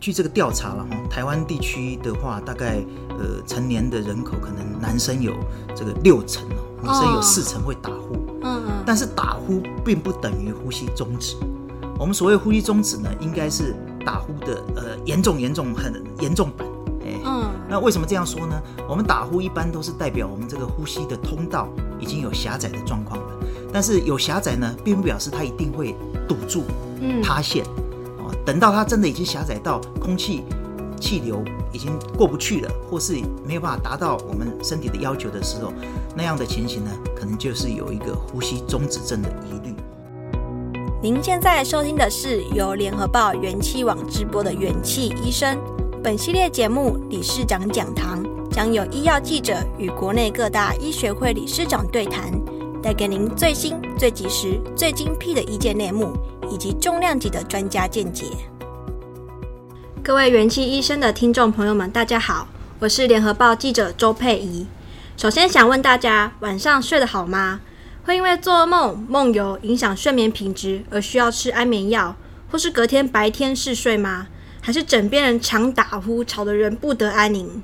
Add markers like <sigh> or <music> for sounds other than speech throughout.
据这个调查了哈，台湾地区的话，大概呃成年的人口可能男生有这个六成哦，女生有四成会打呼。嗯嗯。但是打呼并不等于呼吸终止。我们所谓呼吸终止呢，应该是打呼的呃严重严重很严重版。哎，嗯。那为什么这样说呢？我们打呼一般都是代表我们这个呼吸的通道已经有狭窄的状况了。但是有狭窄呢，并不表示它一定会堵住、塌陷。嗯等到它真的已经狭窄到空气气流已经过不去了，或是没有办法达到我们身体的要求的时候，那样的情形呢，可能就是有一个呼吸中止症的疑虑。您现在收听的是由联合报元气网直播的元气医生。本系列节目理事长讲堂将有医药记者与国内各大医学会理事长对谈，带给您最新、最及时、最精辟的意见内幕。以及重量级的专家见解。各位元气医生的听众朋友们，大家好，我是联合报记者周佩仪。首先想问大家，晚上睡得好吗？会因为做梦梦游影响睡眠品质而需要吃安眠药，或是隔天白天嗜睡吗？还是枕边人常打呼，吵得人不得安宁？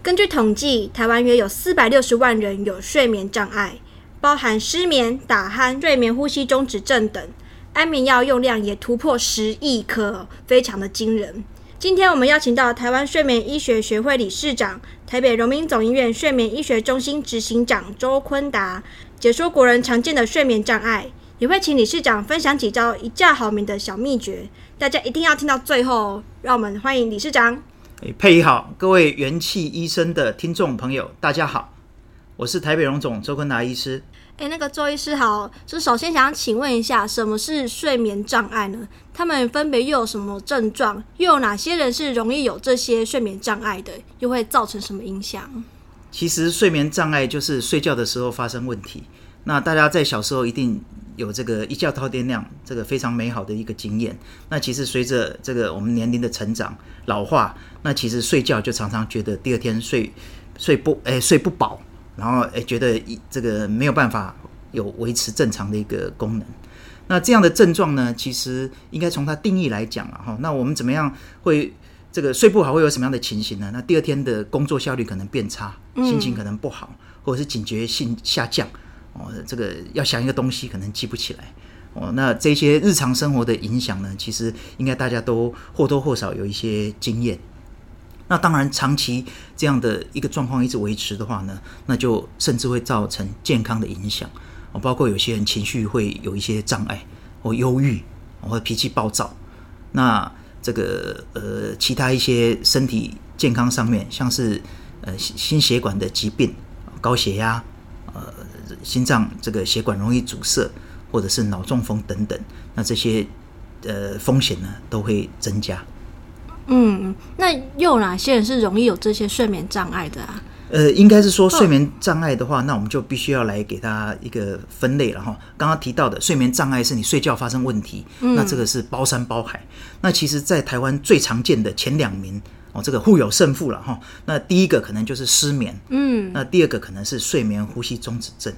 根据统计，台湾约有四百六十万人有睡眠障碍，包含失眠、打鼾、睡眠呼吸中止症等。安眠药用量也突破十亿颗，非常的惊人。今天我们邀请到台湾睡眠医学学会理事长、台北荣民总医院睡眠医学中心执行长周坤达，解说国人常见的睡眠障碍，也会请理事长分享几招一觉好眠的小秘诀。大家一定要听到最后哦。让我们欢迎理事长。佩仪好，各位元气医生的听众朋友，大家好，我是台北荣总周坤达医师。哎，那个周医师好，就首先想请问一下，什么是睡眠障碍呢？他们分别又有什么症状？又有哪些人是容易有这些睡眠障碍的？又会造成什么影响？其实睡眠障碍就是睡觉的时候发生问题。那大家在小时候一定有这个一觉到天亮，这个非常美好的一个经验。那其实随着这个我们年龄的成长、老化，那其实睡觉就常常觉得第二天睡睡不哎睡不饱。然后诶，觉得一这个没有办法有维持正常的一个功能。那这样的症状呢，其实应该从它定义来讲了哈。那我们怎么样会这个睡不好会有什么样的情形呢？那第二天的工作效率可能变差，心情可能不好，或者是警觉性下降哦。这个要想一个东西可能记不起来哦。那这些日常生活的影响呢，其实应该大家都或多或少有一些经验。那当然，长期这样的一个状况一直维持的话呢，那就甚至会造成健康的影响哦，包括有些人情绪会有一些障碍，或忧郁，或脾气暴躁。那这个呃，其他一些身体健康上面，像是呃心血管的疾病，高血压，呃心脏这个血管容易阻塞，或者是脑中风等等，那这些呃风险呢都会增加。嗯，那又有哪些人是容易有这些睡眠障碍的啊？呃，应该是说睡眠障碍的话，哦、那我们就必须要来给他一个分类了哈。刚刚提到的睡眠障碍是你睡觉发生问题，嗯、那这个是包山包海。那其实，在台湾最常见的前两名哦，这个互有胜负了哈。那第一个可能就是失眠，嗯，那第二个可能是睡眠呼吸中止症。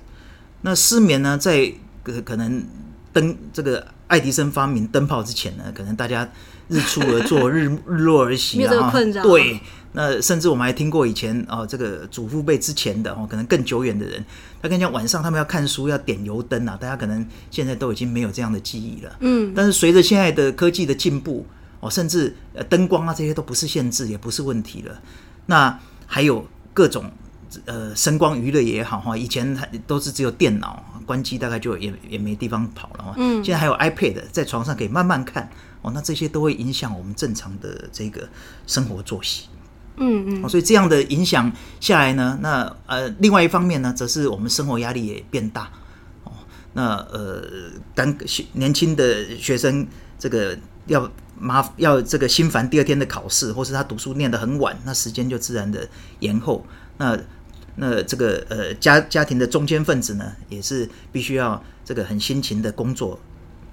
那失眠呢，在可能灯这个爱迪生发明灯泡之前呢，可能大家。日出而作，日日落而息啊！对，那甚至我们还听过以前啊、哦，这个祖父辈之前的哦，可能更久远的人，他跟你讲晚上他们要看书要点油灯啊，大家可能现在都已经没有这样的记忆了。嗯，但是随着现在的科技的进步哦，甚至呃灯光啊这些都不是限制，也不是问题了。那还有各种呃声光娱乐也好哈，以前都是只有电脑关机大概就也也没地方跑了。嗯，现在还有 iPad 在床上可以慢慢看。哦，那这些都会影响我们正常的这个生活作息，嗯嗯，哦，所以这样的影响下来呢，那呃，另外一方面呢，则是我们生活压力也变大，哦，那呃，刚年轻的学生这个要麻要这个心烦第二天的考试，或是他读书念得很晚，那时间就自然的延后，那那这个呃家家庭的中间分子呢，也是必须要这个很辛勤的工作，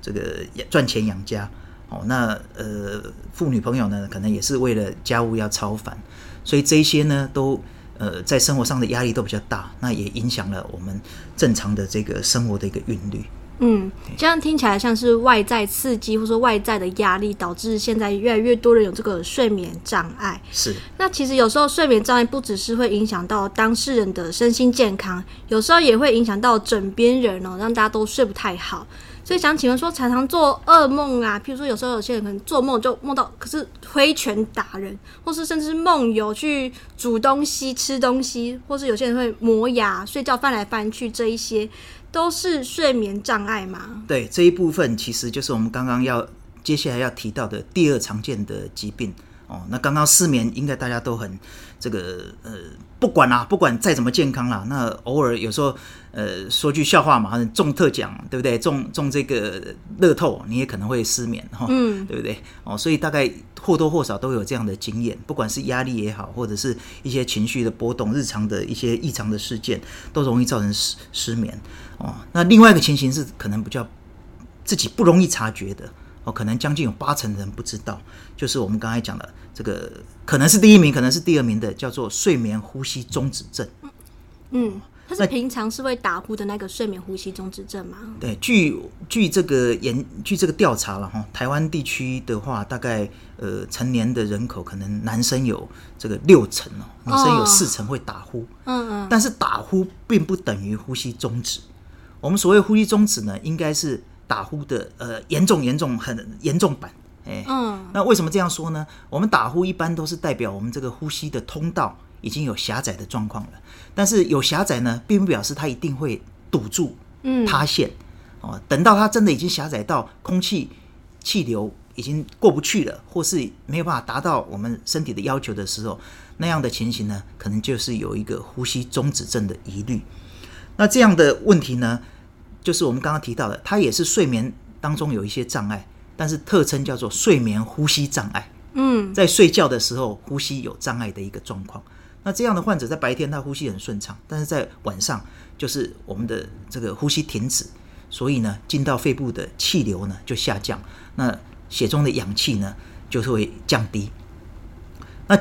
这个赚钱养家。哦，那呃，妇女朋友呢，可能也是为了家务要超凡，所以这些呢，都呃，在生活上的压力都比较大，那也影响了我们正常的这个生活的一个韵律。嗯，这样听起来像是外在刺激，或者说外在的压力，导致现在越来越多人有这个睡眠障碍。是。那其实有时候睡眠障碍不只是会影响到当事人的身心健康，有时候也会影响到枕边人哦，让大家都睡不太好。所以想请问说，常常做噩梦啊，譬如说有时候有些人可能做梦就梦到，可是挥拳打人，或是甚至梦游去煮东西、吃东西，或是有些人会磨牙、睡觉翻来翻去，这一些。都是睡眠障碍吗？对，这一部分其实就是我们刚刚要接下来要提到的第二常见的疾病哦。那刚刚失眠应该大家都很这个呃，不管啦、啊，不管再怎么健康啦，那偶尔有时候呃说句笑话嘛，中特奖对不对？中中这个乐透你也可能会失眠哈，嗯，对不对？哦，所以大概或多或少都有这样的经验，不管是压力也好，或者是一些情绪的波动、日常的一些异常的事件，都容易造成失失眠。哦，那另外一个情形是可能比较自己不容易察觉的哦，可能将近有八成的人不知道，就是我们刚才讲的这个，可能是第一名，可能是第二名的，叫做睡眠呼吸中止症。嗯，他是平常是会打呼的那个睡眠呼吸中止症吗？对，据据这个研据这个调查了哈，台湾地区的话，大概呃成年的人口可能男生有这个六成哦，女生有四成会打呼。嗯嗯，但是打呼并不等于呼吸中止。我们所谓呼吸中止呢，应该是打呼的呃严重严重很严重版，哎，嗯，那为什么这样说呢？我们打呼一般都是代表我们这个呼吸的通道已经有狭窄的状况了，但是有狭窄呢，并不表示它一定会堵住，嗯，塌陷，哦，等到它真的已经狭窄到空气气流已经过不去了，或是没有办法达到我们身体的要求的时候，那样的情形呢，可能就是有一个呼吸中止症的疑虑。那这样的问题呢，就是我们刚刚提到的，它也是睡眠当中有一些障碍，但是特称叫做睡眠呼吸障碍。嗯，在睡觉的时候呼吸有障碍的一个状况。那这样的患者在白天他呼吸很顺畅，但是在晚上就是我们的这个呼吸停止，所以呢，进到肺部的气流呢就下降，那血中的氧气呢就会降低。那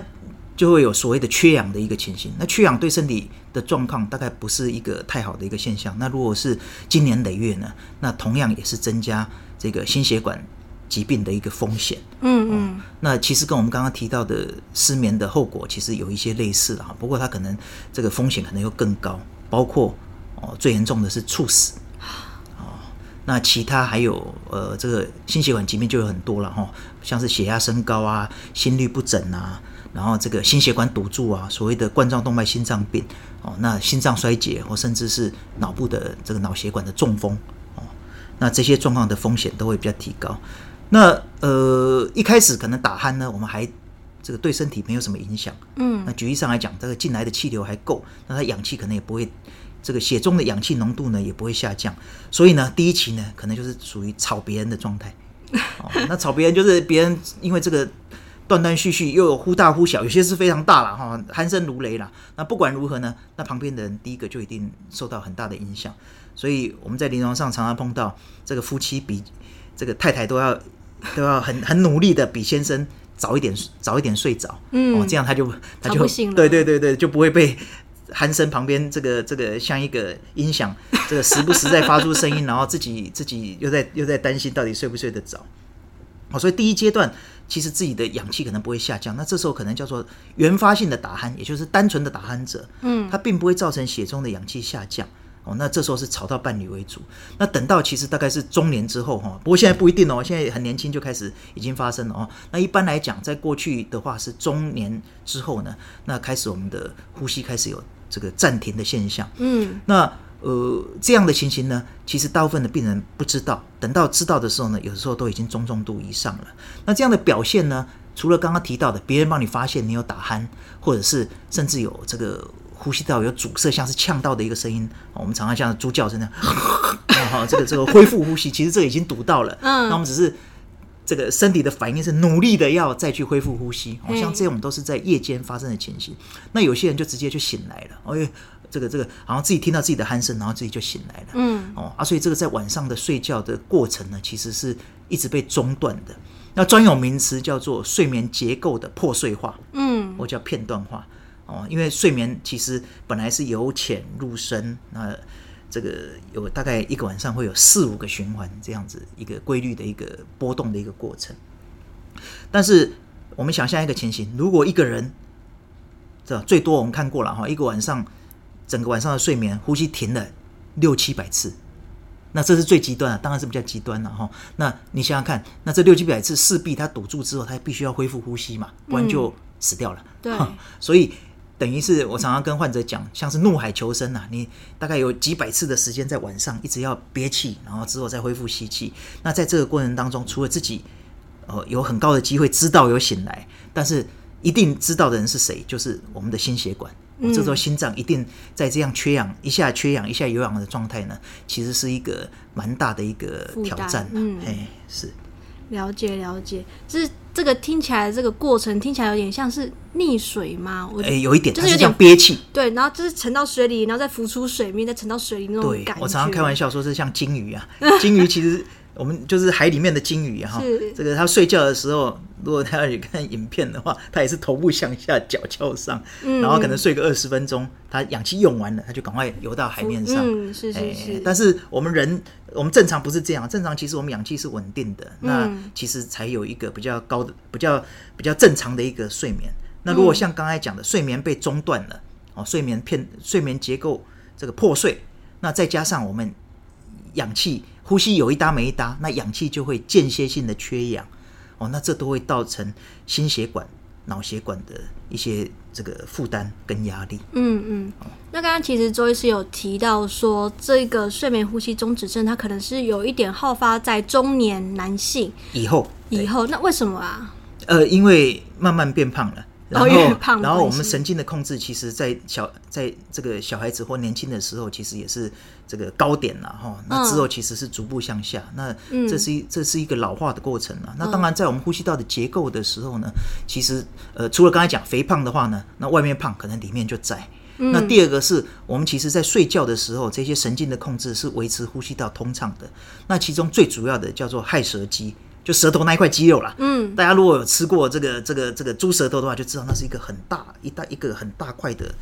就会有所谓的缺氧的一个情形。那缺氧对身体的状况大概不是一个太好的一个现象。那如果是经年累月呢，那同样也是增加这个心血管疾病的一个风险。嗯嗯。那其实跟我们刚刚提到的失眠的后果其实有一些类似的哈，不过它可能这个风险可能又更高，包括哦最严重的是猝死。哦，那其他还有呃这个心血管疾病就有很多了哈，像是血压升高啊，心律不整啊。然后这个心血管堵住啊，所谓的冠状动脉心脏病哦，那心脏衰竭或甚至是脑部的这个脑血管的中风哦，那这些状况的风险都会比较提高。那呃一开始可能打鼾呢，我们还这个对身体没有什么影响。嗯，那举例上来讲，这个进来的气流还够，那它氧气可能也不会，这个血中的氧气浓度呢也不会下降。所以呢，第一期呢可能就是属于吵别人的状态。<laughs> 哦，那吵别人就是别人因为这个。断断续续，又有忽大忽小，有些是非常大了哈，鼾声如雷了。那不管如何呢，那旁边的人第一个就一定受到很大的影响。所以我们在临床上常常碰到这个夫妻比这个太太都要都要很很努力的比先生早一点早一点睡着，嗯，哦，这样他就他就对对对对，就不会被鼾声旁边这个这个像一个音响，这个时不时在发出声音，然后自己自己又在又在担心到底睡不睡得着。哦，所以第一阶段。其实自己的氧气可能不会下降，那这时候可能叫做原发性的打鼾，也就是单纯的打鼾者，嗯，它并不会造成血中的氧气下降，哦，那这时候是吵到伴侣为主。那等到其实大概是中年之后哈，不过现在不一定哦，现在很年轻就开始已经发生了哦。那一般来讲，在过去的话是中年之后呢，那开始我们的呼吸开始有这个暂停的现象，嗯，那。呃，这样的情形呢，其实大部分的病人不知道，等到知道的时候呢，有的时候都已经中重度以上了。那这样的表现呢，除了刚刚提到的，别人帮你发现你有打鼾，或者是甚至有这个呼吸道有阻塞，像是呛到的一个声音，我们常常像猪叫声那样，<laughs> 好，这个这个恢复呼吸，其实这个已经堵到了。嗯，那我们只是这个身体的反应是努力的要再去恢复呼吸，好像这种都是在夜间发生的情形。那有些人就直接就醒来了，哎。这个这个，好像自己听到自己的鼾声，然后自己就醒来了。嗯，哦啊，所以这个在晚上的睡觉的过程呢，其实是一直被中断的。那专有名词叫做睡眠结构的破碎化，嗯，或叫片段化。哦，因为睡眠其实本来是由浅入深，那这个有大概一个晚上会有四五个循环这样子一个规律的一个波动的一个过程。但是我们想象一个情形，如果一个人这最多我们看过了哈，一个晚上整个晚上的睡眠呼吸停了六七百次，那这是最极端啊，当然是比较极端了哈。那你想想看，那这六七百次势必他堵住之后，他必须要恢复呼吸嘛，不然就死掉了。嗯、对，所以。等于是我常常跟患者讲，像是怒海求生呐、啊，你大概有几百次的时间在晚上一直要憋气，然后之后再恢复吸气。那在这个过程当中，除了自己呃有很高的机会知道有醒来，但是一定知道的人是谁？就是我们的心血管。嗯、这时候心脏一定在这样缺氧，一下缺氧，一下有氧的状态呢，其实是一个蛮大的一个挑战。嗯，嘿，是。了解了解，这这个听起来这个过程听起来有点像是溺水吗？我哎，有一点，就是有点憋气。对，然后就是沉到水里，然后再浮出水面，再沉到水里那种感觉。我常常开玩笑说，是像鲸鱼啊，<laughs> 鲸鱼其实。我们就是海里面的鲸鱼哈，这个它睡觉的时候，如果它看影片的话，它也是头部向下，脚翘上，然后可能睡个二十分钟，它氧气用完了，它就赶快游到海面上。嗯，是是是。但是我们人，我们正常不是这样，正常其实我们氧气是稳定的，那其实才有一个比较高的、比较比较正常的一个睡眠。那如果像刚才讲的，睡眠被中断了，哦，睡眠片、睡眠结构这个破碎，那再加上我们氧气。呼吸有一搭没一搭，那氧气就会间歇性的缺氧，哦，那这都会造成心血管、脑血管的一些这个负担跟压力。嗯嗯。那刚刚其实周医师有提到说，这个睡眠呼吸中止症，它可能是有一点好发在中年男性以后。以后，那为什么啊？呃，因为慢慢变胖了。然后，胖然后我们神经的控制，其实，在小，在这个小孩子或年轻的时候，其实也是这个高点了哈。那之后其实是逐步向下，那这是一这是一个老化的过程了。那当然，在我们呼吸道的结构的时候呢，其实呃，除了刚才讲肥胖的话呢，那外面胖可能里面就窄。那第二个是我们其实在睡觉的时候，这些神经的控制是维持呼吸道通畅的。那其中最主要的叫做亥舌肌。就舌头那一块肌肉啦，嗯，大家如果有吃过这个这个这个猪舌头的话，就知道那是一个很大一大一个很大块的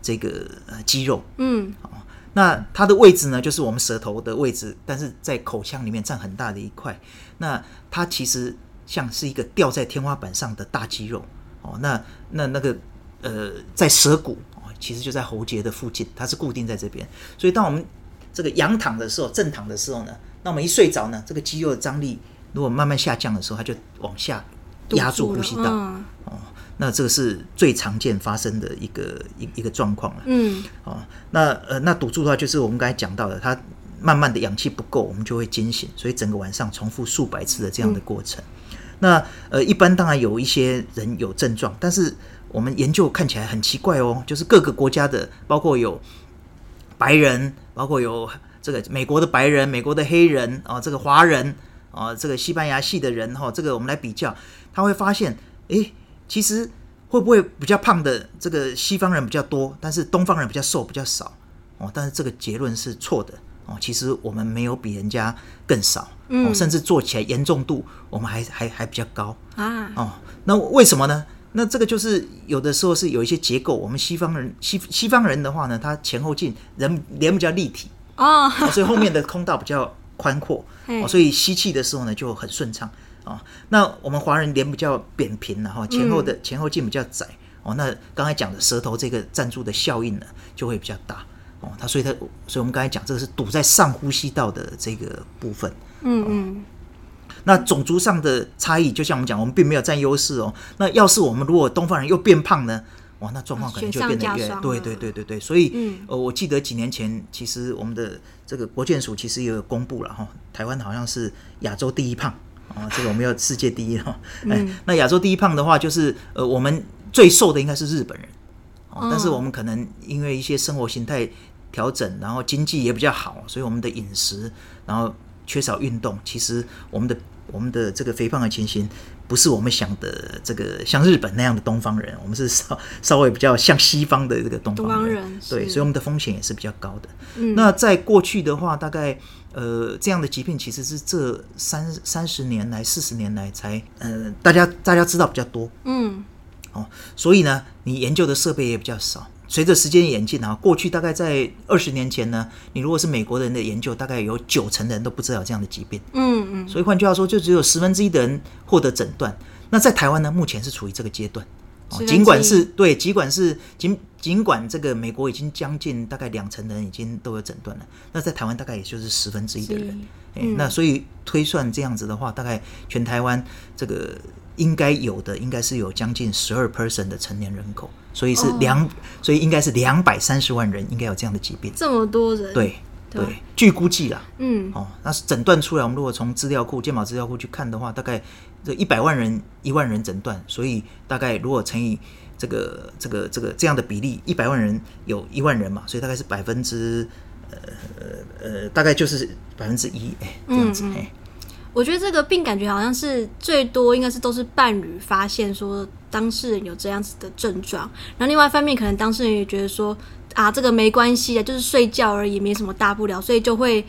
这个呃肌肉，嗯，哦，那它的位置呢，就是我们舌头的位置，但是在口腔里面占很大的一块。那它其实像是一个吊在天花板上的大肌肉，哦，那那那个呃在舌骨哦，其实就在喉结的附近，它是固定在这边。所以当我们这个仰躺的时候，正躺的时候呢，那我们一睡着呢，这个肌肉的张力。如果慢慢下降的时候，它就往下压住呼吸道，嗯、哦，那这个是最常见发生的一个一一个状况了。嗯，哦，那呃，那堵住的话，就是我们刚才讲到的，它慢慢的氧气不够，我们就会惊醒，所以整个晚上重复数百次的这样的过程。嗯、那呃，一般当然有一些人有症状，但是我们研究看起来很奇怪哦，就是各个国家的，包括有白人，包括有这个美国的白人、美国的黑人啊、哦，这个华人。啊，这个西班牙系的人哈，这个我们来比较，他会发现，诶，其实会不会比较胖的这个西方人比较多，但是东方人比较瘦比较少哦？但是这个结论是错的哦。其实我们没有比人家更少，哦，甚至做起来严重度我们还还还比较高啊。哦，那为什么呢？那这个就是有的时候是有一些结构，我们西方人西西方人的话呢，他前后进人脸比较立体哦，所以后面的空道比较。宽阔哦，所以吸气的时候呢就很顺畅哦。那我们华人脸比较扁平然后前后的前后径比较窄哦。那刚才讲的舌头这个站住的效应呢就会比较大哦。它所以它所以我们刚才讲这个是堵在上呼吸道的这个部分。嗯嗯。那种族上的差异，就像我们讲，我们并没有占优势哦。那要是我们如果东方人又变胖呢？哇，那状况可能就变得越对对对对对，所以、嗯、呃，我记得几年前，其实我们的这个国建署其实也有公布了哈，台湾好像是亚洲第一胖啊，这个我们要世界第一哈。<laughs> 哎，嗯、那亚洲第一胖的话，就是呃，我们最瘦的应该是日本人，哦、但是我们可能因为一些生活形态调整，然后经济也比较好，所以我们的饮食，然后缺少运动，其实我们的我们的这个肥胖的情形。不是我们想的这个像日本那样的东方人，我们是 <laughs> 稍稍微比较像西方的这个东方人，对，所以我们的风险也是比较高的。嗯、那在过去的话，大概呃这样的疾病其实是这三三十年来、四十年来才呃大家大家知道比较多，嗯，哦，所以呢，你研究的设备也比较少。随着时间演进啊，过去大概在二十年前呢，你如果是美国人的研究，大概有九成的人都不知道有这样的疾病。嗯嗯。所以换句话说，就只有十分之一的人获得诊断。那在台湾呢，目前是处于这个阶段。哦，尽管是对，尽管是尽尽管这个美国已经将近大概两成的人已经都有诊断了，那在台湾大概也就是十分之一的人。嗯，那所以推算这样子的话，大概全台湾这个应该有的应该是有将近十二 percent 的成年人口，所以是两，哦，所以应该是两百三十万人应该有这样的疾病。这么多人？对对，对，据估计啦，嗯，哦，那是诊断出来，我们如果从资料库、健保资料库去看的话，大概这一百万人、一万人诊断，所以大概如果乘以这个、这个、这个这样的比例，一百万人有一万人嘛，所以大概是百分之。呃呃大概就是百分之一哎，这样子哎、嗯。我觉得这个病感觉好像是最多，应该是都是伴侣发现说当事人有这样子的症状，然后另外一方面可能当事人也觉得说啊这个没关系啊，就是睡觉而已，没什么大不了，所以就会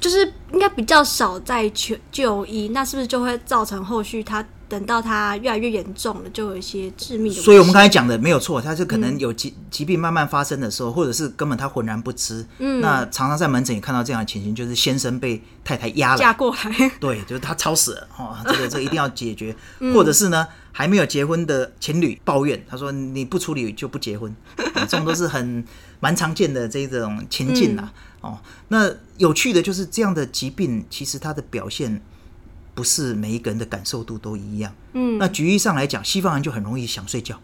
就是应该比较少再求就医，那是不是就会造成后续他？等到它越来越严重了，就有一些致命的。所以，我们刚才讲的没有错，它是可能有疾疾病慢慢发生的时候，嗯、或者是根本他浑然不知。嗯，那常常在门诊也看到这样的情形，就是先生被太太压了，嫁过来，对，就是他超死了哦，这个这个一定要解决。<laughs> 嗯、或者是呢，还没有结婚的情侣抱怨，他说你不处理就不结婚，这种都是很蛮常见的这种情境呐。嗯、哦，那有趣的就是这样的疾病，其实它的表现。不是每一个人的感受度都一样。嗯，那举例上来讲，西方人就很容易想睡觉，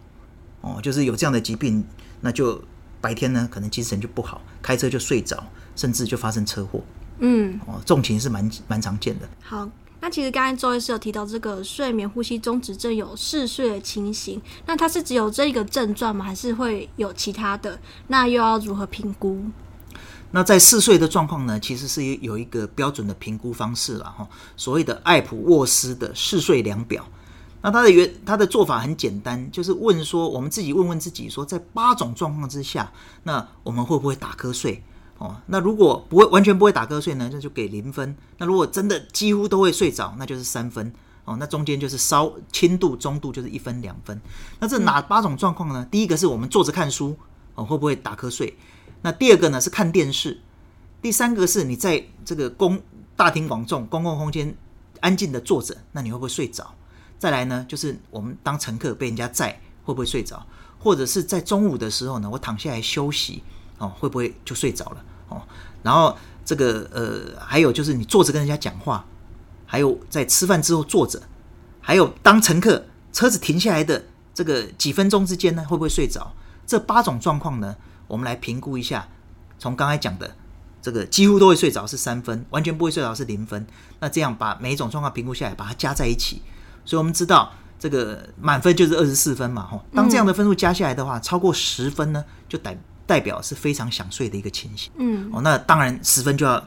哦，就是有这样的疾病，那就白天呢可能精神就不好，开车就睡着，甚至就发生车祸。嗯，哦，这种情是蛮蛮常见的。好，那其实刚才周医师有提到这个睡眠呼吸中止症有嗜睡的情形，那它是只有这一个症状吗？还是会有其他的？那又要如何评估？那在嗜睡的状况呢，其实是有一个标准的评估方式了哈，所谓的艾普沃斯的嗜睡量表。那它的原它的做法很简单，就是问说，我们自己问问自己说，在八种状况之下，那我们会不会打瞌睡？哦，那如果不会完全不会打瞌睡呢，那就给零分。那如果真的几乎都会睡着，那就是三分。哦，那中间就是稍轻度、中度，就是一分两分。那这哪八种状况呢？第一个是我们坐着看书，哦，会不会打瞌睡？那第二个呢是看电视，第三个是你在这个公大庭广众、公共空间安静的坐着，那你会不会睡着？再来呢，就是我们当乘客被人家载，会不会睡着？或者是在中午的时候呢，我躺下来休息，哦，会不会就睡着了？哦，然后这个呃，还有就是你坐着跟人家讲话，还有在吃饭之后坐着，还有当乘客车子停下来的这个几分钟之间呢，会不会睡着？这八种状况呢？我们来评估一下，从刚才讲的这个几乎都会睡着是三分，完全不会睡着是零分。那这样把每一种状况评估下来，把它加在一起，所以我们知道这个满分就是二十四分嘛。吼，当这样的分数加下来的话，超过十分呢，就代代表是非常想睡的一个情形。嗯，哦，那当然十分就要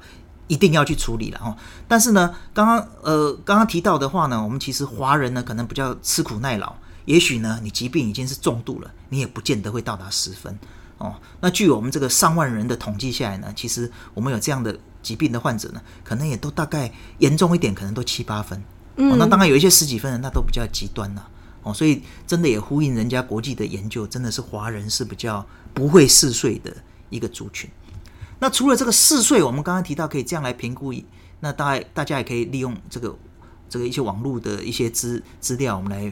一定要去处理了。哦，但是呢，刚刚呃刚刚提到的话呢，我们其实华人呢可能比较吃苦耐劳，也许呢你疾病已经是重度了，你也不见得会到达十分。哦，那据我们这个上万人的统计下来呢，其实我们有这样的疾病的患者呢，可能也都大概严重一点，可能都七八分。嗯，哦，那当然有一些十几分的，那都比较极端了。哦，所以真的也呼应人家国际的研究，真的是华人是比较不会嗜睡的一个族群。那除了这个嗜睡，我们刚刚提到可以这样来评估，那大概大家也可以利用这个这个一些网络的一些资资料，我们来。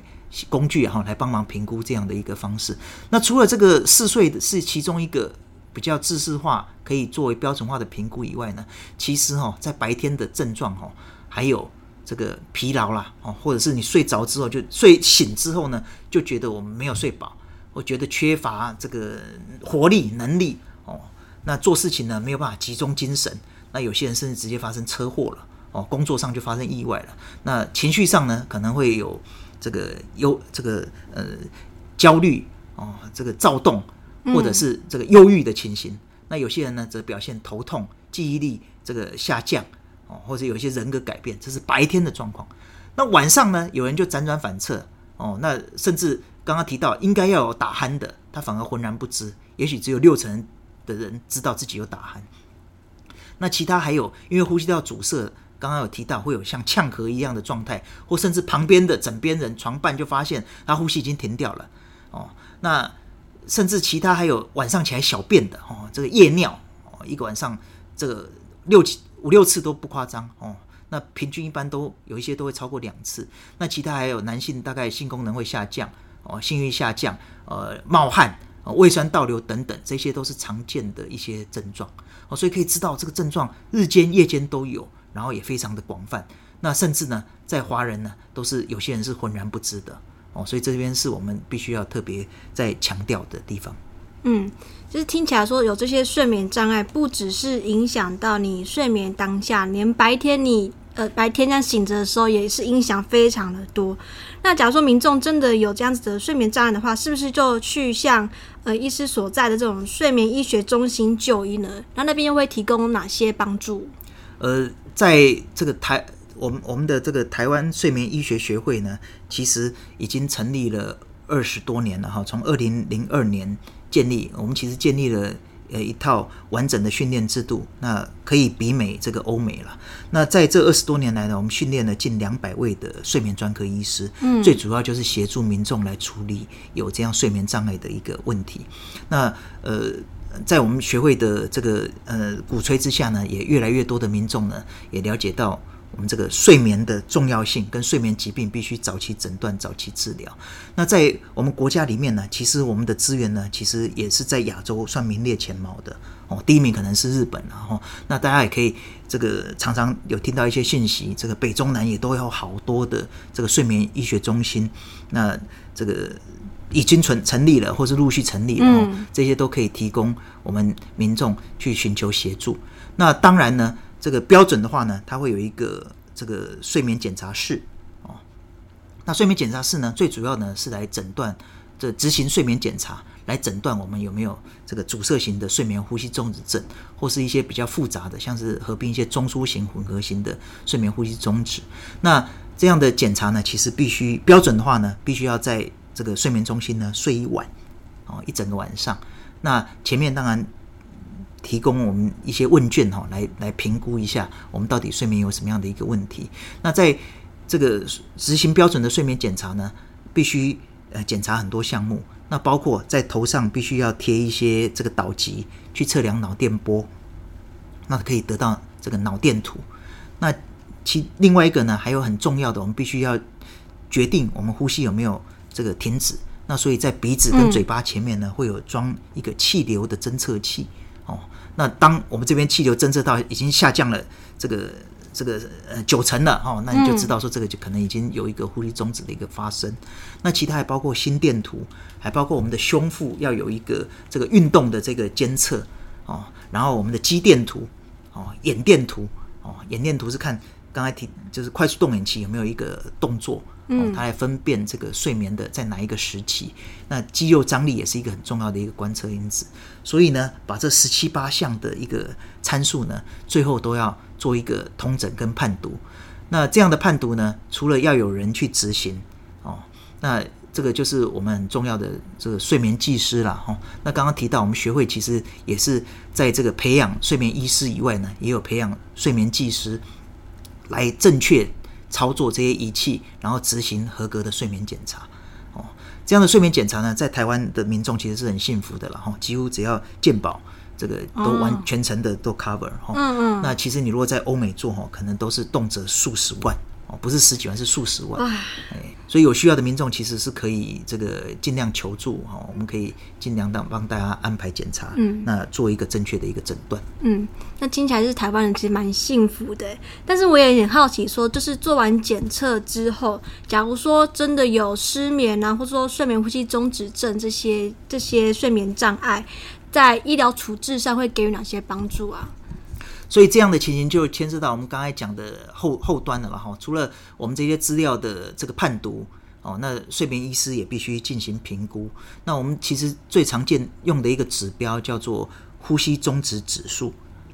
工具哈，来帮忙评估这样的一个方式。那除了这个嗜睡是其中一个比较制式化，可以作为标准化的评估以外呢，其实哈，在白天的症状哈，还有这个疲劳啦，哦，或者是你睡着之后就睡醒之后呢，就觉得我们没有睡饱，我觉得缺乏这个活力能力哦，那做事情呢没有办法集中精神，那有些人甚至直接发生车祸了哦，工作上就发生意外了，那情绪上呢可能会有。这个忧，这个呃焦虑哦，这个躁动，或者是这个忧郁的情形。嗯、那有些人呢，则表现头痛、记忆力这个下降哦，或者有一些人格改变，这是白天的状况。那晚上呢，有人就辗转反侧哦，那甚至刚刚提到应该要有打鼾的，他反而浑然不知。也许只有六成的人知道自己有打鼾。那其他还有因为呼吸道阻塞。刚刚有提到会有像呛咳一样的状态，或甚至旁边的枕边人、床伴就发现他呼吸已经停掉了。哦，那甚至其他还有晚上起来小便的哦，这个夜尿哦，一个晚上这个六七五六次都不夸张哦。那平均一般都有一些都会超过两次。那其他还有男性大概性功能会下降哦，性欲下降，呃，冒汗、胃酸倒流等等，这些都是常见的一些症状哦。所以可以知道这个症状日间夜间都有，然后也非常的广泛。那甚至呢，在华人呢，都是有些人是浑然不知的哦。所以这边是我们必须要特别在强调的地方。嗯，就是听起来说有这些睡眠障碍，不只是影响到你睡眠当下，连白天你呃白天这样醒着的时候，也是影响非常的多。那假如说民众真的有这样子的睡眠障碍的话，是不是就去向呃医师所在的这种睡眠医学中心就医呢？那那边又会提供哪些帮助？呃，在这个台我们我们的这个台湾睡眠医学学会呢，其实已经成立了二十多年了哈，从二零零二年。建立我们其实建立了呃一套完整的训练制度，那可以比美这个欧美了。那在这二十多年来呢，我们训练了近两百位的睡眠专科医师，嗯，最主要就是协助民众来处理有这样睡眠障碍的一个问题。那呃，在我们学会的这个呃鼓吹之下呢，也越来越多的民众呢也了解到。我们这个睡眠的重要性，跟睡眠疾病必须早期诊断、早期治疗。那在我们国家里面呢，其实我们的资源呢，其实也是在亚洲算名列前茅的哦。第一名可能是日本，然后那大家也可以这个常常有听到一些信息，这个北中南也都有好多的这个睡眠医学中心，那这个已经成成立了，或是陆续成立了，嗯，这些都可以提供我们民众去寻求协助。那当然呢。这个标准的话呢，它会有一个这个睡眠检查室哦。那睡眠检查室呢，最主要呢是来诊断这执行睡眠检查，来诊断我们有没有这个阻塞型的睡眠呼吸中止症，或是一些比较复杂的，像是合并一些中枢型混合型的睡眠呼吸中止。那这样的检查呢，其实必须标准的话呢，必须要在这个睡眠中心呢睡一晚哦，一整个晚上。那前面当然。提供我们一些问卷哈，来来评估一下我们到底睡眠有什么样的一个问题。那在这个执行标准的睡眠检查呢，必须呃检查很多项目。那包括在头上必须要贴一些这个导极去测量脑电波，那可以得到这个脑电图。那其另外一个呢，还有很重要的，我们必须要决定我们呼吸有没有这个停止。那所以在鼻子跟嘴巴前面呢，会有装一个气流的侦测器。哦，那当我们这边气流侦测到已经下降了这个这个呃九成了哦，那你就知道说这个就可能已经有一个呼吸终止的一个发生。那其他还包括心电图，还包括我们的胸腹要有一个这个运动的这个监测哦，然后我们的肌电图哦，眼电图哦，眼电图是看刚才提就是快速动眼期有没有一个动作。哦，它来分辨这个睡眠的在哪一个时期，那肌肉张力也是一个很重要的一个观测因子。所以呢，把这十七八项的一个参数呢，最后都要做一个通诊跟判读。那这样的判读呢，除了要有人去执行哦，那这个就是我们很重要的这个睡眠技师了哈。那刚刚提到我们学会其实也是在这个培养睡眠医师以外呢，也有培养睡眠技师来正确。操作这些仪器，然后执行合格的睡眠检查，哦，这样的睡眠检查呢，在台湾的民众其实是很幸福的了哈，几乎只要健保这个都完全程的都 cover 哈，嗯嗯，那其实你如果在欧美做哈，可能都是动辄数十万。哦，不是十几万，是数十万。哎，所以有需要的民众其实是可以这个尽量求助哈，我们可以尽量当帮大家安排检查，嗯，那做一个正确的一个诊断。嗯，那听起来是台湾人其实蛮幸福的，但是我也很好奇，说就是做完检测之后，假如说真的有失眠啊，或者说睡眠呼吸中止症这些这些睡眠障碍，在医疗处置上会给予哪些帮助啊？所以这样的情形就牵涉到我们刚才讲的后后端了哈。除了我们这些资料的这个判读哦，那睡眠医师也必须进行评估。那我们其实最常见用的一个指标叫做呼吸中止指数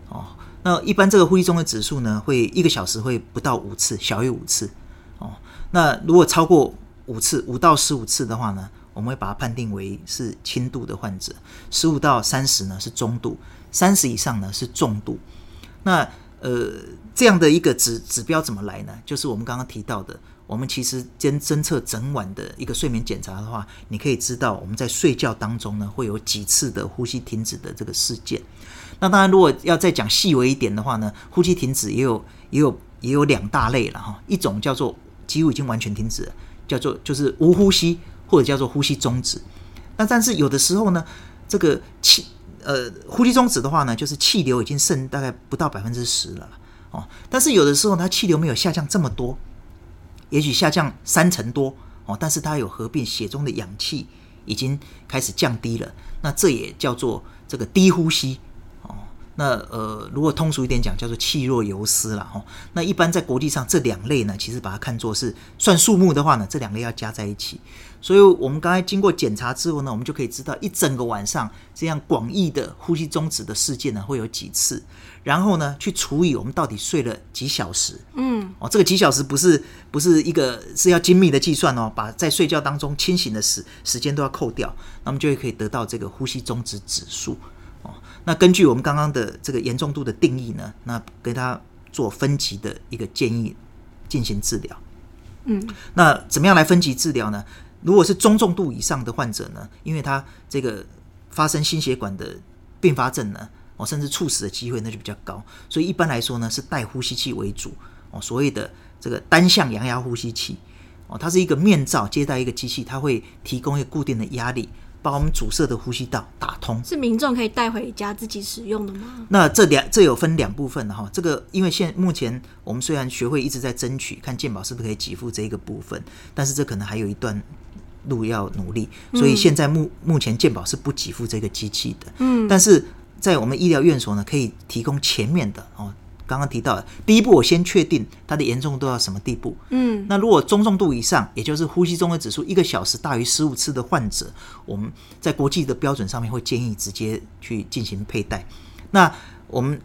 哦。那一般这个呼吸中止指数呢，会一个小时会不到五次，小于五次哦。那如果超过五次，五到十五次的话呢，我们会把它判定为是轻度的患者；十五到三十呢是中度，三十以上呢是重度。那呃，这样的一个指指标怎么来呢？就是我们刚刚提到的，我们其实监侦测整晚的一个睡眠检查的话，你可以知道我们在睡觉当中呢，会有几次的呼吸停止的这个事件。那当然，如果要再讲细微一点的话呢，呼吸停止也有也有也有两大类了哈。一种叫做几乎已经完全停止了，叫做就是无呼吸或者叫做呼吸终止。那但是有的时候呢，这个气呃呼吸中止的话呢，就是气流已经剩大概不到百分之十了哦。但是有的时候它气流没有下降这么多。也许下降三成多哦，但是它有合并血中的氧气已经开始降低了，那这也叫做这个低呼吸哦。那呃，如果通俗一点讲，叫做气若游丝了哈。那一般在国际上这两类呢，其实把它看作是算数目的话呢，这两类要加在一起。所以我们刚才经过检查之后呢，我们就可以知道一整个晚上这样广义的呼吸中止的事件呢会有几次，然后呢去除以我们到底睡了几小时。嗯，哦，这个几小时不是不是一个是要精密的计算哦，把在睡觉当中清醒的时时间都要扣掉，那么就会可以得到这个呼吸中止指数。哦，那根据我们刚刚的这个严重度的定义呢，那给他做分级的一个建议进行治疗。嗯，那怎么样来分级治疗呢？如果是中重度以上的患者呢，因为他这个发生心血管的并发症呢，哦，甚至猝死的机会那就比较高，所以一般来说呢是带呼吸器为主哦，所谓的这个单向阳压呼吸器哦，它是一个面罩接待一个机器，它会提供一个固定的压力，把我们阻塞的呼吸道打通。是民众可以带回家自己使用的吗？那这两这有分两部分的哈，这个因为现目前我们虽然学会一直在争取看健保是不是可以给付这一个部分，但是这可能还有一段。路要努力，所以现在目目前健保是不给付这个机器的。嗯，但是在我们医疗院所呢，可以提供前面的哦。刚刚提到的第一步，我先确定它的严重度到什么地步。嗯，那如果中重度以上，也就是呼吸中的指数一个小时大于十五次的患者，我们在国际的标准上面会建议直接去进行佩戴。那我们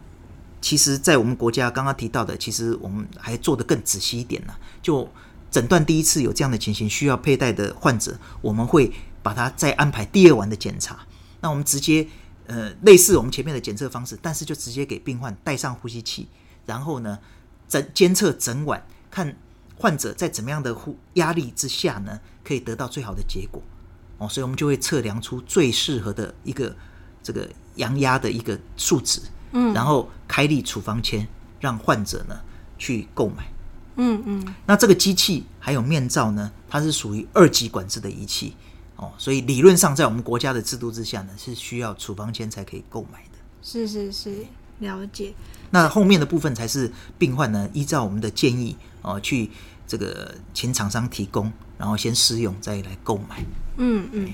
其实，在我们国家刚刚提到的，其实我们还做得更仔细一点呢，就。诊断第一次有这样的情形需要佩戴的患者，我们会把他再安排第二晚的检查。那我们直接呃类似我们前面的检测方式，但是就直接给病患戴上呼吸器，然后呢整监测整晚，看患者在怎么样的呼压力之下呢，可以得到最好的结果。哦，所以我们就会测量出最适合的一个这个阳压的一个数值，嗯，然后开立处方签，让患者呢去购买。嗯嗯，那这个机器还有面罩呢，它是属于二级管制的仪器哦，所以理论上在我们国家的制度之下呢，是需要处方签才可以购买的。是是是，了解。那后面的部分才是病患呢，依照我们的建议哦，去这个请厂商提供，然后先试用再来购买。嗯嗯。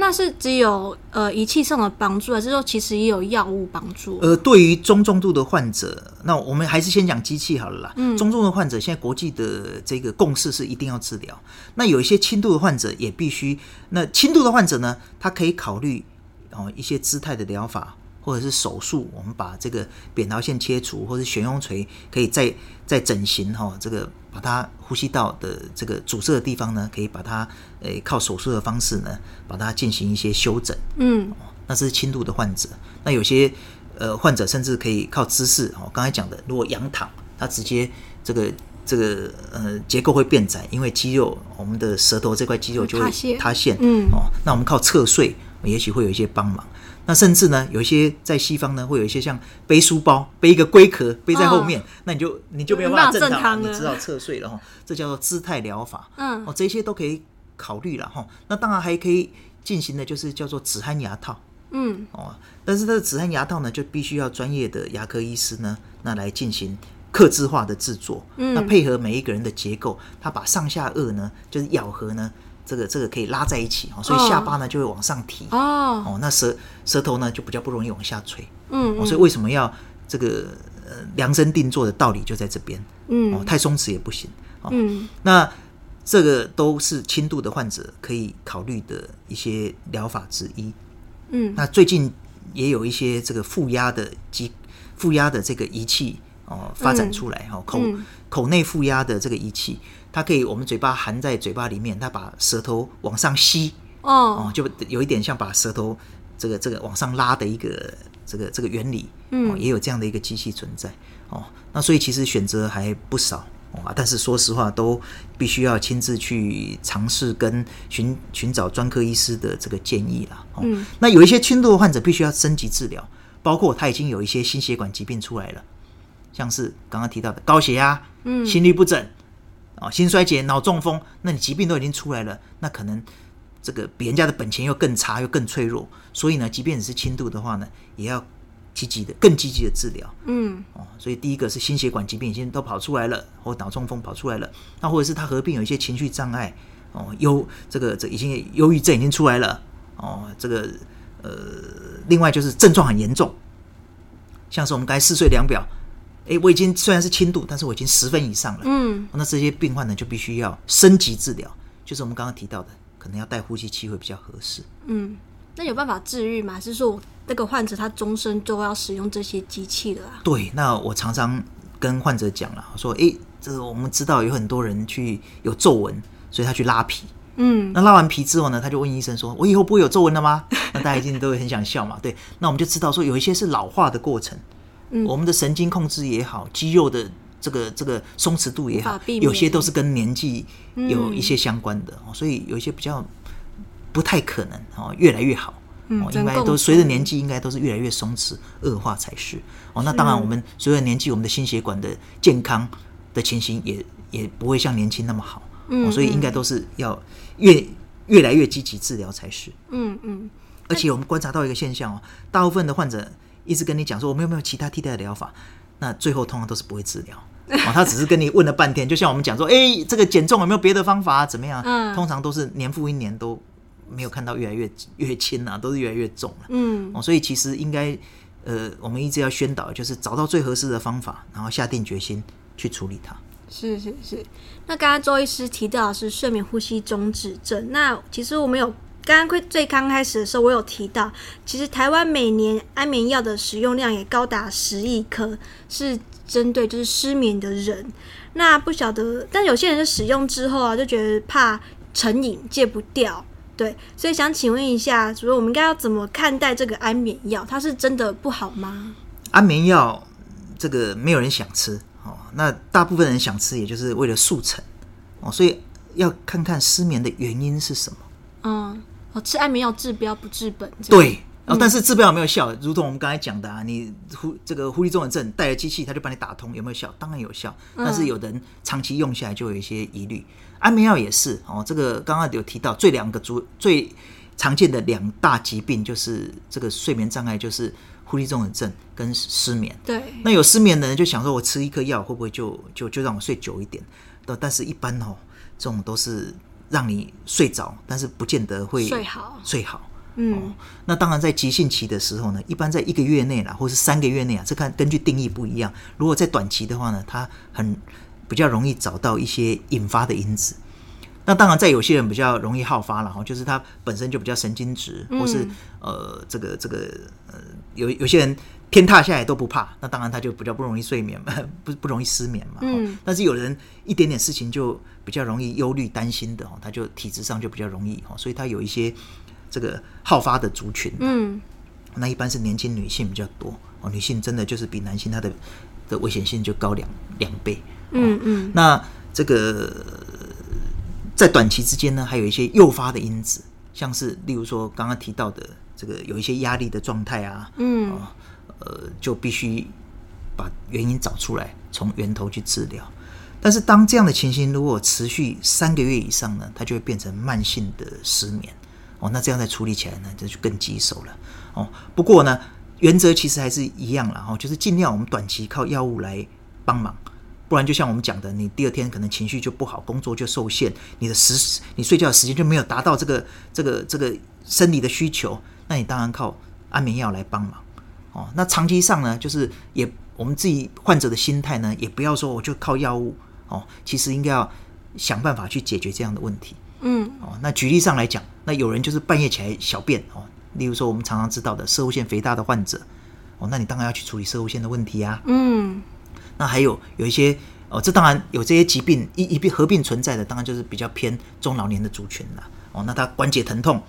那是只有呃仪器上的帮助，还是说其实也有药物帮助？呃，对于中重度的患者，那我们还是先讲机器好了啦。嗯，中重的患者现在国际的这个共识是一定要治疗。那有一些轻度的患者也必须。那轻度的患者呢，他可以考虑哦一些姿态的疗法。或者是手术，我们把这个扁桃腺切除，或者悬雍垂可以再再整形哈，这个把它呼吸道的这个阻塞的地方呢，可以把它诶、欸、靠手术的方式呢，把它进行一些修整。嗯，那是轻度的患者。那有些呃患者甚至可以靠姿势哦，刚才讲的，如果仰躺，他直接这个这个呃结构会变窄，因为肌肉我们的舌头这块肌肉就会塌陷。嗯，哦，那我们靠侧睡，也许会有一些帮忙。那甚至呢，有一些在西方呢，会有一些像背书包，背一个龟壳背在后面，哦、那你就你就没有办法正躺，你只好侧睡了哈。这叫做姿态疗法。嗯，哦，这些都可以考虑了哈。那当然还可以进行的就是叫做止鼾牙套。嗯，哦，但是这个止鼾牙套呢，就必须要专业的牙科医师呢，那来进行刻制化的制作。嗯，那配合每一个人的结构，他把上下颚呢，就是咬合呢。这个这个可以拉在一起哦，所以下巴呢就会往上提。哦，哦，那舌舌头呢就比较不容易往下垂，嗯，嗯，所以为什么要这个呃量身定做的道理就在这边，嗯，哦，太松弛也不行，哦，嗯，那这个都是轻度的患者可以考虑的一些疗法之一，嗯，那最近也有一些这个负压的机负压的这个仪器哦发展出来哈，嗯，口口内负压的这个仪器。它可以，我们嘴巴含在嘴巴里面，它把舌头往上吸，哦，哦，就有一点像把舌头这个这个往上拉的一个这个这个原理，嗯，也有这样的一个机器存在，哦，那所以其实选择还不少，啊，但是说实话，都必须要亲自去尝试跟寻寻找专科医师的这个建议了。嗯，那有一些轻度的患者必须要升级治疗，包括他已经有一些心血管疾病出来了，像是刚刚提到的高血压、嗯，心律不整啊、心衰竭、脑中风，那你疾病都已经出来了，那可能这个比人家的本钱又更差，又更脆弱，所以呢，即便你是轻度的话呢，也要。积极的，更积极的治疗，嗯，哦，所以第一个是心血管疾病已经都跑出来了，或脑中风跑出来了，那或者是他合并有一些情绪障碍，哦，忧这个这已经忧郁症已经出来了，哦，这个呃，另外就是症状很严重，像是我们刚才四岁量表，诶，我已经虽然是轻度，但是我已经十分以上了，嗯，那这些病患呢就必须要升级治疗，就是我们刚刚提到的，可能要戴呼吸器会比较合适，嗯。那有办法治愈吗？还是说那个患者他终身都要使用这些机器了啊？对，那我常常跟患者讲了，说，诶，这个我们知道有很多人去有皱纹，所以他去拉皮，嗯，那拉完皮之后呢，他就问医生说，我以后不会有皱纹了吗？<laughs> 那大家一定都会很想笑嘛，对，那我们就知道说有一些是老化的过程，嗯，我们的神经控制也好，肌肉的这个这个松弛度也好，有些都是跟年纪有一些相关的，嗯，所以有一些比较。不太可能哦，越来越好哦，应该都随着年纪，应该都是越来越松弛，恶化才是哦。那当然，我们随着年纪，我们的心血管的健康的情形也也不会像年轻那么好哦，所以应该都是要越越来越积极治疗才是。嗯嗯。而且我们观察到一个现象哦，大部分的患者一直跟你讲说，我们有没有其他替代的疗法？那最后通常都是不会治疗 <laughs> 哦，他只是跟你问了半天，就像我们讲说，哎，这个减重有没有别的方法？怎么样？嗯通常都是年复一年都。没有看到越来越越轻啊，都是越来越重了。嗯，哦，所以其实应该，呃，我们一直要宣导，就是找到最合适的方法，然后下定决心去处理它。是是是。那刚刚周医师提到的是睡眠呼吸中止症，那其实我们有刚刚最刚开始的时候，我有提到，其实台湾每年安眠药的使用量也高达十亿颗，是针对就是失眠的人。那不晓得，但有些人使用之后啊，就觉得怕成瘾，戒不掉。对，所以想请问一下，主任，我们应该要怎么看待这个安眠药？它是真的不好吗？安眠药这个没有人想吃哦，那大部分人想吃，也就是为了速成哦，所以要看看失眠的原因是什么。嗯，哦，吃安眠药治标不治本。对。哦，但是治标有没有效？如同我们刚才讲的啊，你呼这个呼吸综合症带了机器，它就帮你打通，有没有效？当然有效，但是有人长期用下来就有一些疑虑。安眠药也是哦，这个刚刚有提到最两个主最常见的两大疾病就是这个睡眠障碍，就是呼吸综合症跟失眠。对，那有失眠的人就想说，我吃一颗药会不会就就就让我睡久一点？但是一般哦，这种都是让你睡着，但是不见得会睡好睡好。嗯、哦，那当然，在急性期的时候呢，一般在一个月内啦，或是三个月内啊，这看根据定义不一样。如果在短期的话呢，它很比较容易找到一些引发的因子。那当然，在有些人比较容易好发了哈，就是他本身就比较神经质，或是呃，这个这个呃，有有些人天塌下来都不怕，那当然他就比较不容易睡眠嘛，<laughs> 不不容易失眠嘛。嗯。但是有人一点点事情就比较容易忧虑担心的哦，他就体质上就比较容易哦，所以他有一些。这个好发的族群，嗯，那一般是年轻女性比较多哦。女性真的就是比男性，她的的危险性就高两两倍，嗯嗯。那这个在短期之间呢，还有一些诱发的因子，像是例如说刚刚提到的这个有一些压力的状态啊，嗯，呃，就必须把原因找出来，从源头去治疗。但是当这样的情形如果持续三个月以上呢，它就会变成慢性的失眠。哦，那这样再处理起来呢，这就更棘手了。哦，不过呢，原则其实还是一样了。哦，就是尽量我们短期靠药物来帮忙，不然就像我们讲的，你第二天可能情绪就不好，工作就受限，你的时你睡觉的时间就没有达到这个这个这个生理的需求，那你当然靠安眠药来帮忙。哦，那长期上呢，就是也我们自己患者的心态呢，也不要说我就靠药物。哦，其实应该要想办法去解决这样的问题。嗯，哦，那举例上来讲，那有人就是半夜起来小便哦，例如说我们常常知道的摄护腺肥大的患者，哦，那你当然要去处理摄护腺的问题啊。嗯，那还有有一些哦，这当然有这些疾病一一并合并存在的，当然就是比较偏中老年的族群了。哦，那他关节疼痛，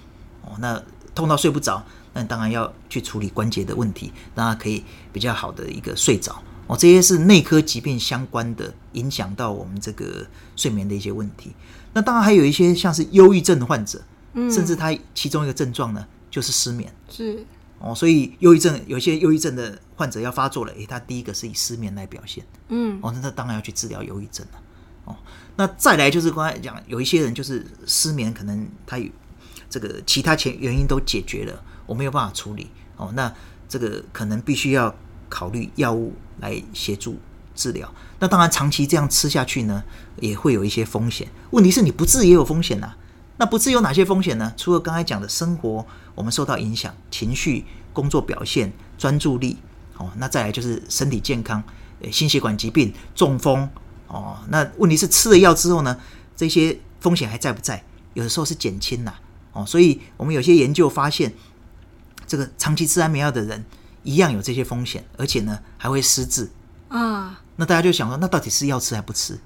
哦，那痛到睡不着，那你当然要去处理关节的问题，让他可以比较好的一个睡着。哦，这些是内科疾病相关的，影响到我们这个睡眠的一些问题。那当然还有一些像是忧郁症的患者，嗯，甚至他其中一个症状呢就是失眠，是。哦，所以忧郁症有一些忧郁症的患者要发作了，诶，他第一个是以失眠来表现，嗯，哦，那他当然要去治疗忧郁症了，哦，那再来就是刚才讲，有一些人就是失眠，可能他有这个其他前原因都解决了，我没有办法处理，哦，那这个可能必须要考虑药物来协助治疗。那当然，长期这样吃下去呢，也会有一些风险。问题是你不治也有风险呐、那不治有哪些风险呢？除了刚才讲的生活，我们受到影响，情绪、工作表现、专注力，哦，那再来就是身体健康，心血管疾病、中风，哦，那问题是吃了药之后呢，这些风险还在不在？有的时候是减轻呐，哦，所以我们有些研究发现，这个长期吃安眠药的人一样有这些风险，而且呢还会失智啊。那大家就想说，那到底是要吃还不吃？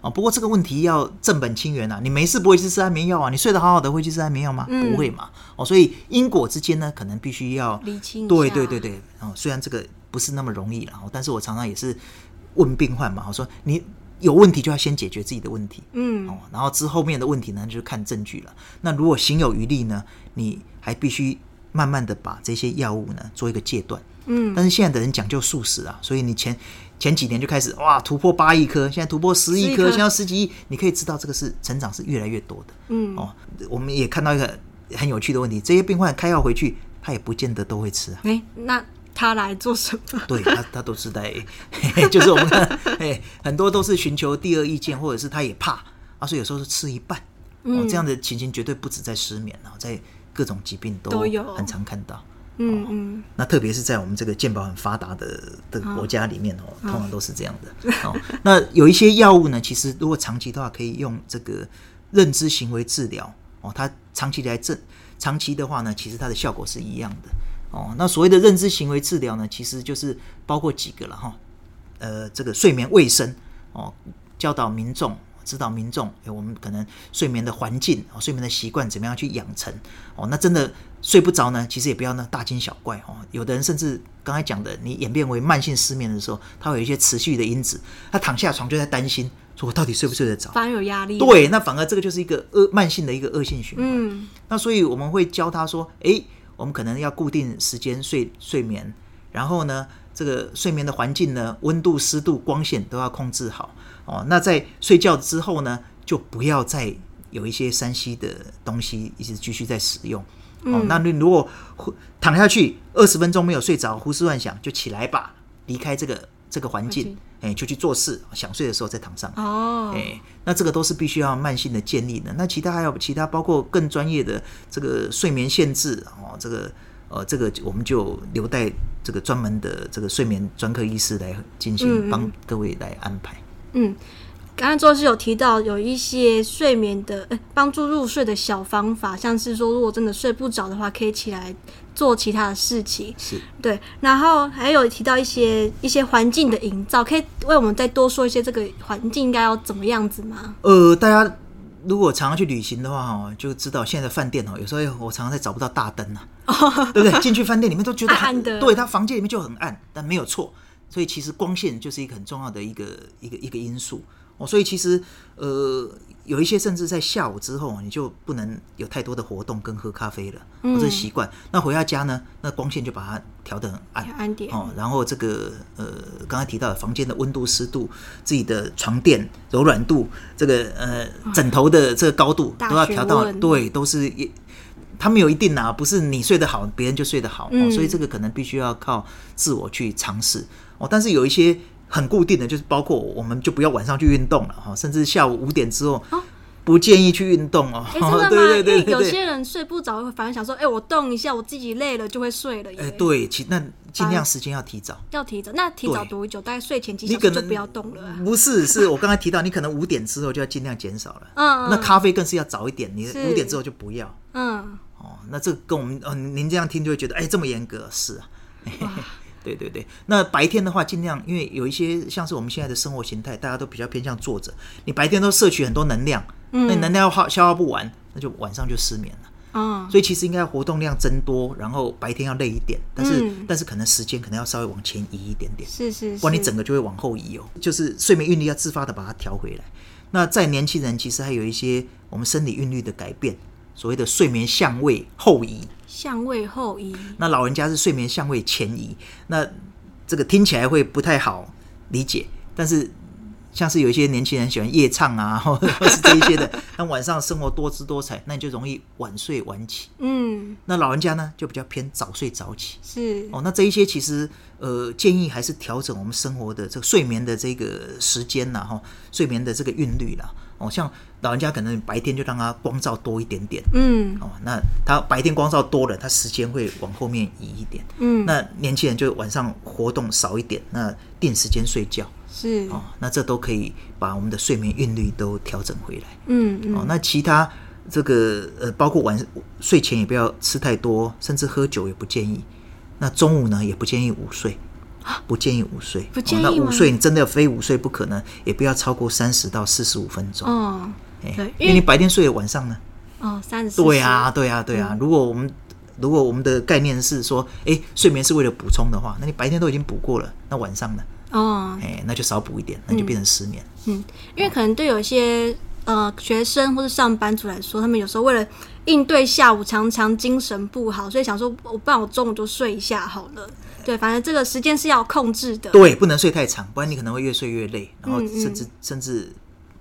哦，不过这个问题要正本清源啊，你没事不会去吃安眠药啊，你睡得好好的会去吃安眠药吗？嗯、不会嘛。哦，所以因果之间呢，可能必须要理清。对对对对，哦，虽然这个不是那么容易了，但是我常常也是问病患嘛，我说你有问题就要先解决自己的问题，嗯，哦，然后之后面的问题呢，就是看证据了。那如果行有余力呢，你还必须慢慢的把这些药物呢做一个戒断，嗯，但是现在的人讲究素食啊，所以你前。前几年就开始哇，突破八亿颗，现在突破十亿颗，现在十几亿，你可以知道这个是成长是越来越多的。嗯，哦，我们也看到一个很有趣的问题，这些病患开药回去，他也不见得都会吃啊。欸，那他来做什么？对他，他都是在，就是我们看，哎，很多都是寻求第二意见，或者是他也怕啊，所以有时候是吃一半。哦，这样的情形绝对不止在失眠啊，在各种疾病都有很常看到。嗯嗯，那特别是在我们这个健保很发达的的国家里面哦，通常都是这样的哦。那有一些药物呢，其实如果长期的话，可以用这个认知行为治疗哦。它长期来治，长期的话呢，其实它的效果是一样的哦。那所谓的认知行为治疗呢，其实就是包括几个了哈。呃，这个睡眠卫生哦，教导民众。指导民众，哎，我们可能睡眠的环境啊，睡眠的习惯怎么样去养成哦？那真的睡不着呢，其实也不要呢大惊小怪哦。有的人甚至刚才讲的，你演变为慢性失眠的时候，他会有一些持续的因子，他躺下床就在担心，说我到底睡不睡得着？反而有压力。对，那反而这个就是一个恶慢性的一个恶性循环。嗯，那所以我们会教他说，哎，我们可能要固定时间睡睡眠，然后呢，这个睡眠的环境呢，温度、湿度、光线都要控制好。哦，那在睡觉之后呢，就不要再有一些山西的东西一直继续在使用。嗯、哦，那你如果躺下去二十分钟没有睡着，胡思乱想，就起来吧，离开这个这个环境，哎，就去做事，想睡的时候再躺上。哦，哎，那这个都是必须要慢性的建立的。那其他还有其他，包括更专业的这个睡眠限制哦，这个呃，这个我们就留待这个专门的这个睡眠专科医师来进行帮各位来安排。嗯，刚刚周医师有提到有一些睡眠的，呃，帮助入睡的小方法，像是说如果真的睡不着的话，可以起来做其他的事情。是，对。然后还有提到一些一些环境的营造，可以为我们再多说一些这个环境应该要怎么样子吗？呃，大家如果常常去旅行的话，哈，就知道现在的饭店哦，有时候我常常在找不到大灯啊，哦、对不对？进去饭店里面都觉得 <laughs> 暗暗的，对，他房间里面就很暗，但没有错。所以其实光线就是一个很重要的一个一个一个因素哦。所以其实呃有一些甚至在下午之后，你就不能有太多的活动跟喝咖啡了，嗯、这是习惯。那回到家呢，那光线就把它调得很暗，暗点哦。然后这个呃刚才提到的房间的温度、湿度、自己的床垫柔软度，这个呃枕头的这个高度都要调到对，都是一。它没有一定啊，不是你睡得好，别人就睡得好，嗯哦，所以这个可能必须要靠自我去尝试哦。但是有一些很固定的，就是包括我们就不要晚上去运动了哈，甚至下午五点之后不建议去运动哦。欸、<laughs> 真的吗？对对对，对，有些人睡不着，反而想说，哎、欸，我动一下，我自己累了就会睡了。哎、欸，对，其那尽量时间要提早，要提早。那提早多久？大概睡前几小时就不要动了。不是，是我刚才提到，你可能五点之后就要尽量减少了。嗯，那咖啡更是要早一点，你五点之后就不要。嗯。哦，那这跟我们哦，您这样听就会觉得，哎，这么严格是啊，对对对。那白天的话，尽量因为有一些像是我们现在的生活形态，大家都比较偏向坐着，你白天都摄取很多能量，嗯、那你能量要耗消耗不完，那就晚上就失眠了。哦，所以其实应该活动量增多，然后白天要累一点，但是、嗯、但是可能时间可能要稍微往前移一点点，是是是，不然你整个就会往后移哦。就是睡眠韵律要自发的把它调回来。那在年轻人其实还有一些我们生理韵律的改变，所谓的睡眠相位后移，相位后移。那老人家是睡眠相位前移，那这个听起来会不太好理解，但是。像是有一些年轻人喜欢夜唱啊，<laughs> 或者是这一些的，<laughs> 那晚上生活多姿多彩，那你就容易晚睡晚起。嗯，那老人家呢，就比较偏早睡早起。是哦，那这一些其实呃，建议还是调整我们生活的这个睡眠的这个时间呐，哈，睡眠的这个韵律啦。哦，像老人家可能白天就让他光照多一点点。嗯，哦，那他白天光照多了，他时间会往后面移一点。嗯，那年轻人就晚上活动少一点，那定时间睡觉。是哦，那这都可以把我们的睡眠韵律都调整回来。嗯嗯。哦，那其他这个呃，包括晚睡前也不要吃太多，甚至喝酒也不建议。那中午呢，也不建议午睡，不建议午睡。不建议、哦、那午睡你真的要非午睡不可呢，也不要超过三十到四十五分钟。哦，对，因为你白天睡了，晚上呢？哦，三十。对啊，对啊，对啊。嗯、如果我们如果我们的概念是说，哎，睡眠是为了补充的话，那你白天都已经补过了，那晚上呢？哦，哎，那就少补一点，那就变成失眠。嗯，因为可能对有一些呃学生或是上班族来说，他们有时候为了应对下午常常精神不好，所以想说，我不然我中午就睡一下好了。对，反正这个时间是要控制的。对，不能睡太长，不然你可能会越睡越累，然后甚至、甚至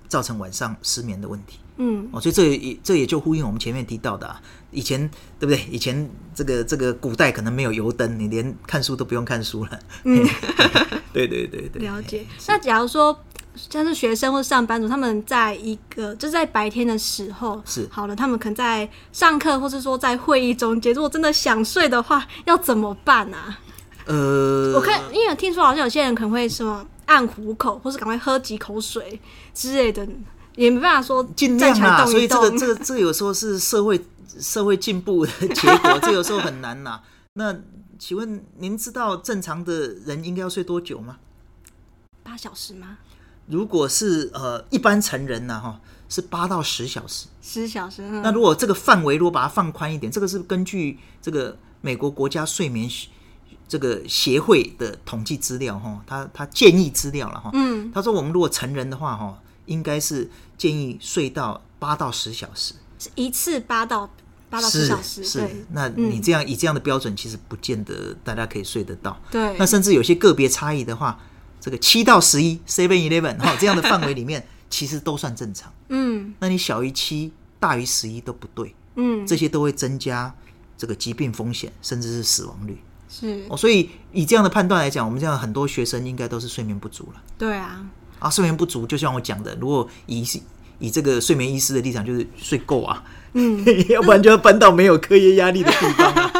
造成晚上失眠的问题。嗯，哦，所以这也这也就呼应我们前面提到的啊，以前对不对？以前这个这个古代可能没有油灯，你连看书都不用看书了。嗯，<laughs> 对对对对。了解。那假如说像是学生或上班族，他们在一个就是在白天的时候是好了，他们可能在上课或是说在会议中间，如果真的想睡的话，要怎么办啊？呃，我看因为听说好像有些人可能会什么按虎口，或是赶快喝几口水之类的。也没办法说尽量啊，所以这个这个这个有时候是社会社会进步的 <laughs> 结果，这有时候很难呐。那请问您知道正常的人应该要睡多久吗？八小时吗？如果是呃一般成人呢，哈，是八到十小时。十小时。那如果这个范围如果把它放宽一点，这个是根据这个美国国家睡眠这个协会的统计资料哈，他他建议资料了哈。嗯。他说我们如果成人的话哈。应该是建议睡到八到十小时，一次八到八到十小时。是，那你这样、嗯、以这样的标准，其实不见得大家可以睡得到。对，那甚至有些个别差异的话，这个七到十一 （seven eleven） 哈 <laughs> 这样的范围里面，其实都算正常。嗯，那你小于七，大于十一都不对。嗯，这些都会增加这个疾病风险，甚至是死亡率。是哦，所以以这样的判断来讲，我们这样很多学生应该都是睡眠不足了。对啊。啊，睡眠不足，就像我讲的，如果以以这个睡眠医师的立场，就是睡够啊，嗯，<laughs> 要不然就要搬到没有课业压力的地方啊。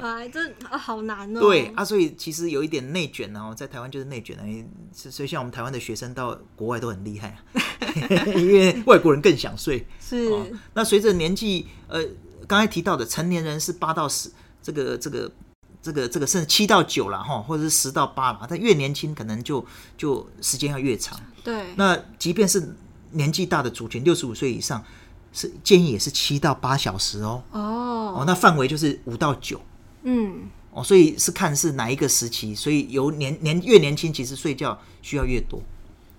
<laughs> 哎，这啊好难哦。对啊，所以其实有一点内卷哦，在台湾就是内卷啊，所以像我们台湾的学生到国外都很厉害啊，<laughs> 因为外国人更想睡。是。哦，那随着年纪，呃，刚才提到的成年人是八到十，这个这个。这个这个甚至七到九了哈，或者是十到八了，他越年轻可能就就时间要越长。对。那即便是年纪大的族群，六十五岁以上，是建议也是七到八小时哦。哦。哦，那范围就是五到九。嗯。哦，所以是看是哪一个时期，所以由年年越年轻，其实睡觉需要越多。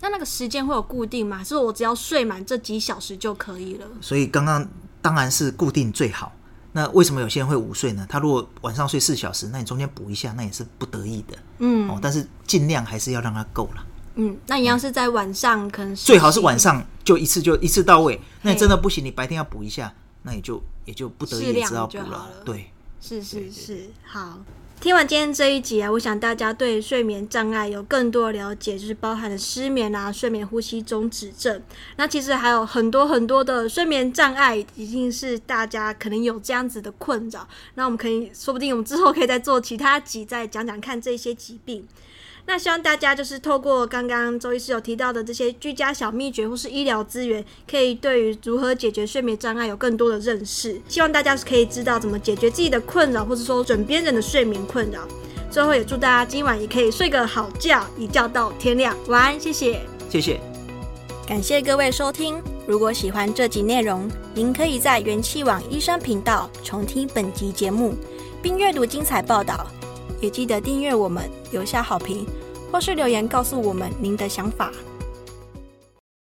那那个时间会有固定吗？还是我只要睡满这几小时就可以了？所以刚刚当然是固定最好。那为什么有些人会午睡呢？他如果晚上睡四小时，那你中间补一下，那也是不得已的。嗯，哦，但是尽量还是要让它够了。嗯，那你要是在晚上，嗯、可能最好是晚上就一次就一次到位。那你真的不行，你白天要补一下，那也就也就不得已也知道补了。了对，是是是，好。听完今天这一集啊，我想大家对睡眠障碍有更多的了解，就是包含了失眠啊、睡眠呼吸中止症。那其实还有很多很多的睡眠障碍，已经是大家可能有这样子的困扰。那我们可以说不定我们之后可以再做其他集，再讲讲看这些疾病。那希望大家就是透过刚刚周医师有提到的这些居家小秘诀或是医疗资源，可以对于如何解决睡眠障碍有更多的认识。希望大家是可以知道怎么解决自己的困扰，或者说枕边人的睡眠困扰。最后也祝大家今晚也可以睡个好觉，一觉到天亮。晚安，谢谢，谢谢，感谢各位收听。如果喜欢这集内容，您可以在元气网医生频道重听本集节目，并阅读精彩报道。也记得订阅我们，留下好评，或是留言告诉我们您的想法。